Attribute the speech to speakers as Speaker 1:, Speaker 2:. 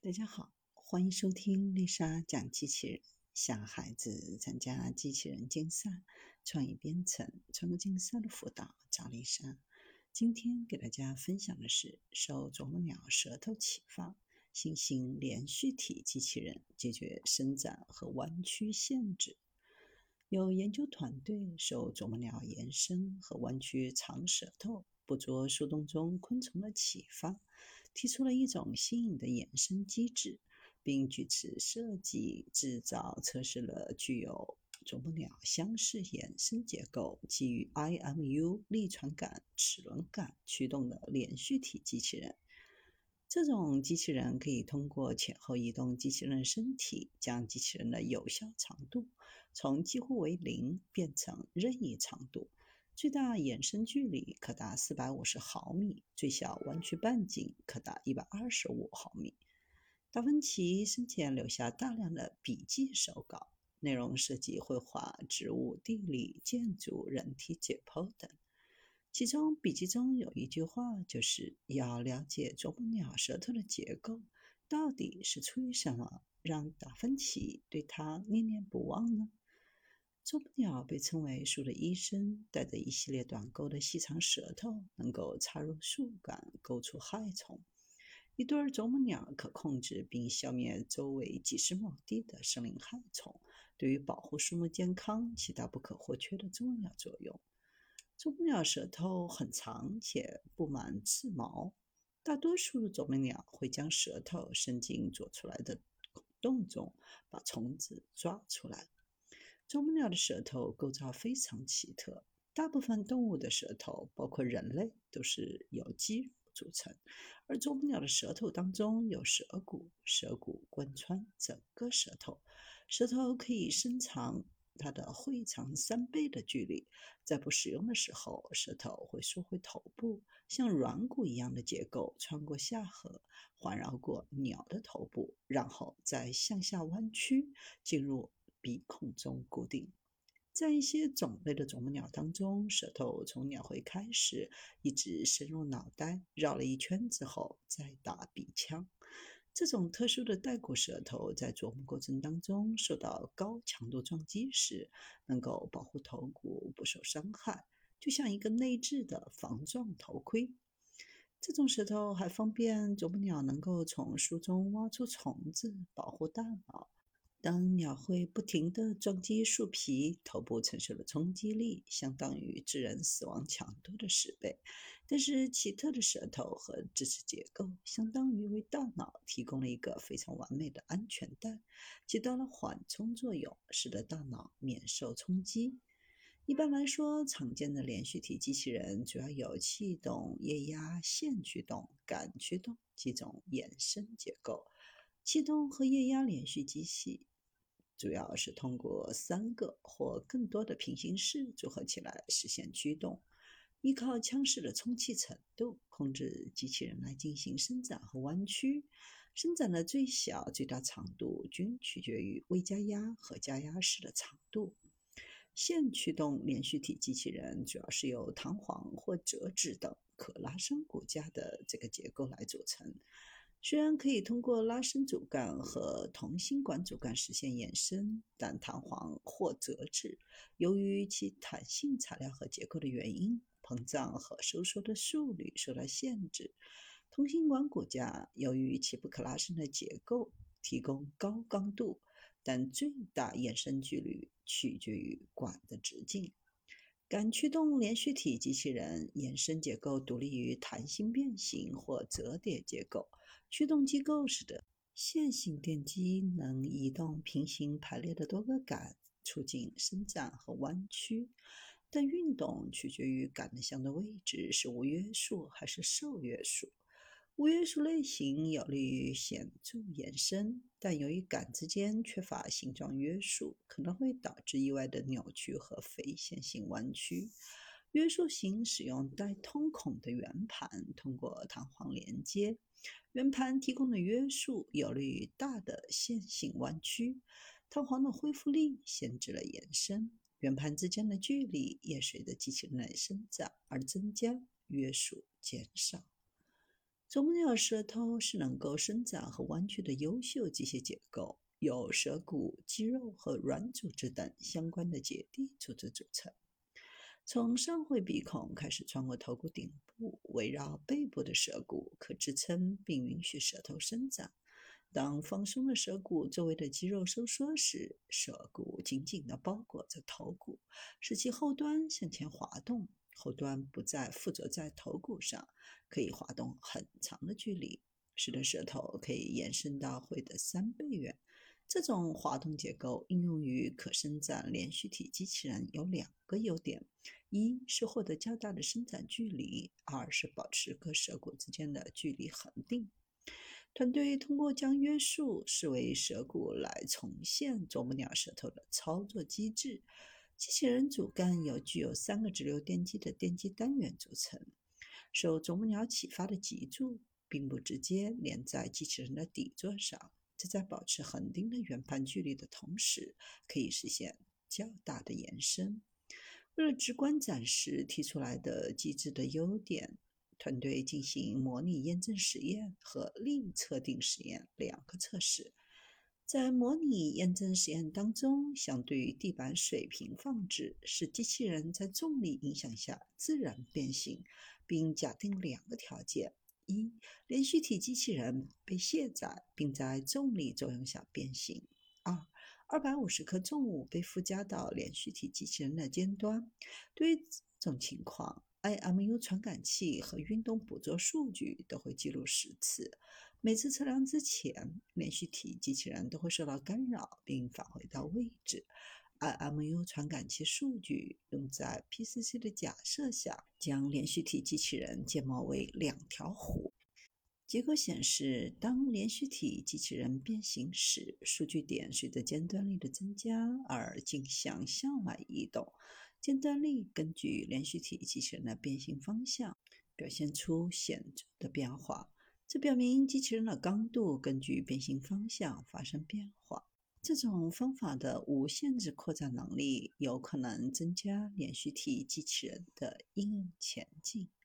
Speaker 1: 大家好，欢迎收听丽莎讲机器人。小孩子参加机器人竞赛、创意编程、创客竞赛的辅导，找丽莎。今天给大家分享的是受啄木鸟舌头启发，新型连续体机器人解决伸展和弯曲限制。有研究团队受啄木鸟延伸和弯曲长舌头捕捉树洞中昆虫的启发。提出了一种新颖的衍生机制，并据此设计、制造、测试了具有啄木鸟相似衍生结构、基于 IMU 力传感齿轮感驱动的连续体机器人。这种机器人可以通过前后移动机器人身体，将机器人的有效长度从几乎为零变成任意长度。最大衍生距离可达四百五十毫米，最小弯曲半径可达一百二十五毫米。达芬奇生前留下大量的笔记手稿，内容涉及绘画、植物、地理、建筑、人体解剖等。其中笔记中有一句话，就是要了解啄木鸟舌头的结构，到底是出于什么让达芬奇对他念念不忘呢？啄木鸟被称为树的医生，带着一系列短钩的细长舌头，能够插入树干，勾出害虫。一对啄木鸟可控制并消灭周围几十亩地的生灵害虫，对于保护树木健康起到不可或缺的重要作用。啄木鸟舌头很长且布满刺毛，大多数啄木鸟会将舌头伸进啄出来的孔洞中，把虫子抓出来。啄木鸟的舌头构造非常奇特，大部分动物的舌头，包括人类，都是由肌肉组成，而啄木鸟的舌头当中有舌骨，舌骨贯穿整个舌头，舌头可以伸长它的喙长三倍的距离。在不使用的时候，舌头会缩回头部，像软骨一样的结构穿过下颌，环绕过鸟的头部，然后再向下弯曲，进入。鼻孔中固定，在一些种类的啄木鸟当中，舌头从鸟喙开始，一直深入脑袋，绕了一圈之后再打鼻腔。这种特殊的带骨舌头在啄木过程当中受到高强度撞击时，能够保护头骨不受伤害，就像一个内置的防撞头盔。这种舌头还方便啄木鸟能够从树中挖出虫子，保护大脑。当鸟会不停地撞击树皮，头部承受的冲击力相当于致人死亡强度的十倍。但是奇特的舌头和支持结构，相当于为大脑提供了一个非常完美的安全带，起到了缓冲作用，使得大脑免受冲击。一般来说，常见的连续体机器人主要有气动、液压、线驱动、感驱动几种衍生结构。气动和液压连续机器主要是通过三个或更多的平行式组合起来实现驱动，依靠腔室的充气程度控制机器人来进行伸展和弯曲。伸展的最小、最大长度均取决于未加压和加压时的长度。线驱动连续体机器人主要是由弹簧或折纸等可拉伸骨架的这个结构来组成。虽然可以通过拉伸主干和同心管主干实现延伸，但弹簧或折纸由于其弹性材料和结构的原因，膨胀和收缩的速率受到限制。同心管骨架由于其不可拉伸的结构，提供高刚度，但最大延伸距离取决于管的直径。感驱动连续体机器人延伸结构独立于弹性变形或折叠结构。驱动机构使得线性电机能移动平行排列的多个杆，促进伸展和弯曲。但运动取决于杆的相对位置是无约束还是受约束。无约束类型有利于显著延伸，但由于杆之间缺乏形状约束，可能会导致意外的扭曲和非线性弯曲。约束型使用带通孔的圆盘，通过弹簧连接。圆盘提供的约束有利于大的线性弯曲，弹簧的恢复力限制了延伸，圆盘之间的距离也随着机器人的伸展而增加，约束减少。啄木鸟舌头是能够伸展和弯曲的优秀机械结构，由舌骨、肌肉和软组织等相关的结缔组织组成。从上喙鼻孔开始穿过头骨顶部，围绕背部的舌骨，可支撑并允许舌头伸展。当放松了舌骨周围的肌肉收缩时，舌骨紧紧地包裹着头骨，使其后端向前滑动。后端不再附着在头骨上，可以滑动很长的距离，使得舌头可以延伸到喙的三倍远。这种滑动结构应用于可伸展连续体机器人有两个优点：一是获得较大的伸展距离；二是保持各舌骨之间的距离恒定。团队通过将约束视为舌骨来重现啄木鸟舌头的操作机制。机器人主干由具有三个直流电机的电机单元组成。受啄木鸟启发的脊柱并不直接连在机器人的底座上，这在保持恒定的圆盘距离的同时，可以实现较大的延伸。为了直观展示提出来的机制的优点。团队进行模拟验证实验和力测定实验两个测试。在模拟验证实验当中，相对于地板水平放置，使机器人在重力影响下自然变形，并假定两个条件：一、连续体机器人被卸载并在重力作用下变形；二、二百五十克重物被附加到连续体机器人的尖端。对于这种情况，IMU 传感器和运动捕捉数据都会记录十次。每次测量之前，连续体机器人都会受到干扰并返回到位置。IMU 传感器数据用在 PCC 的假设下，将连续体机器人建模为两条弧。结果显示，当连续体机器人变形时，数据点随着尖端力的增加而径向向外移动。尖端力根据连续体机器人的变形方向表现出显著的变化，这表明机器人的刚度根据变形方向发生变化。这种方法的无限制扩展能力有可能增加连续体机器人的应用前景。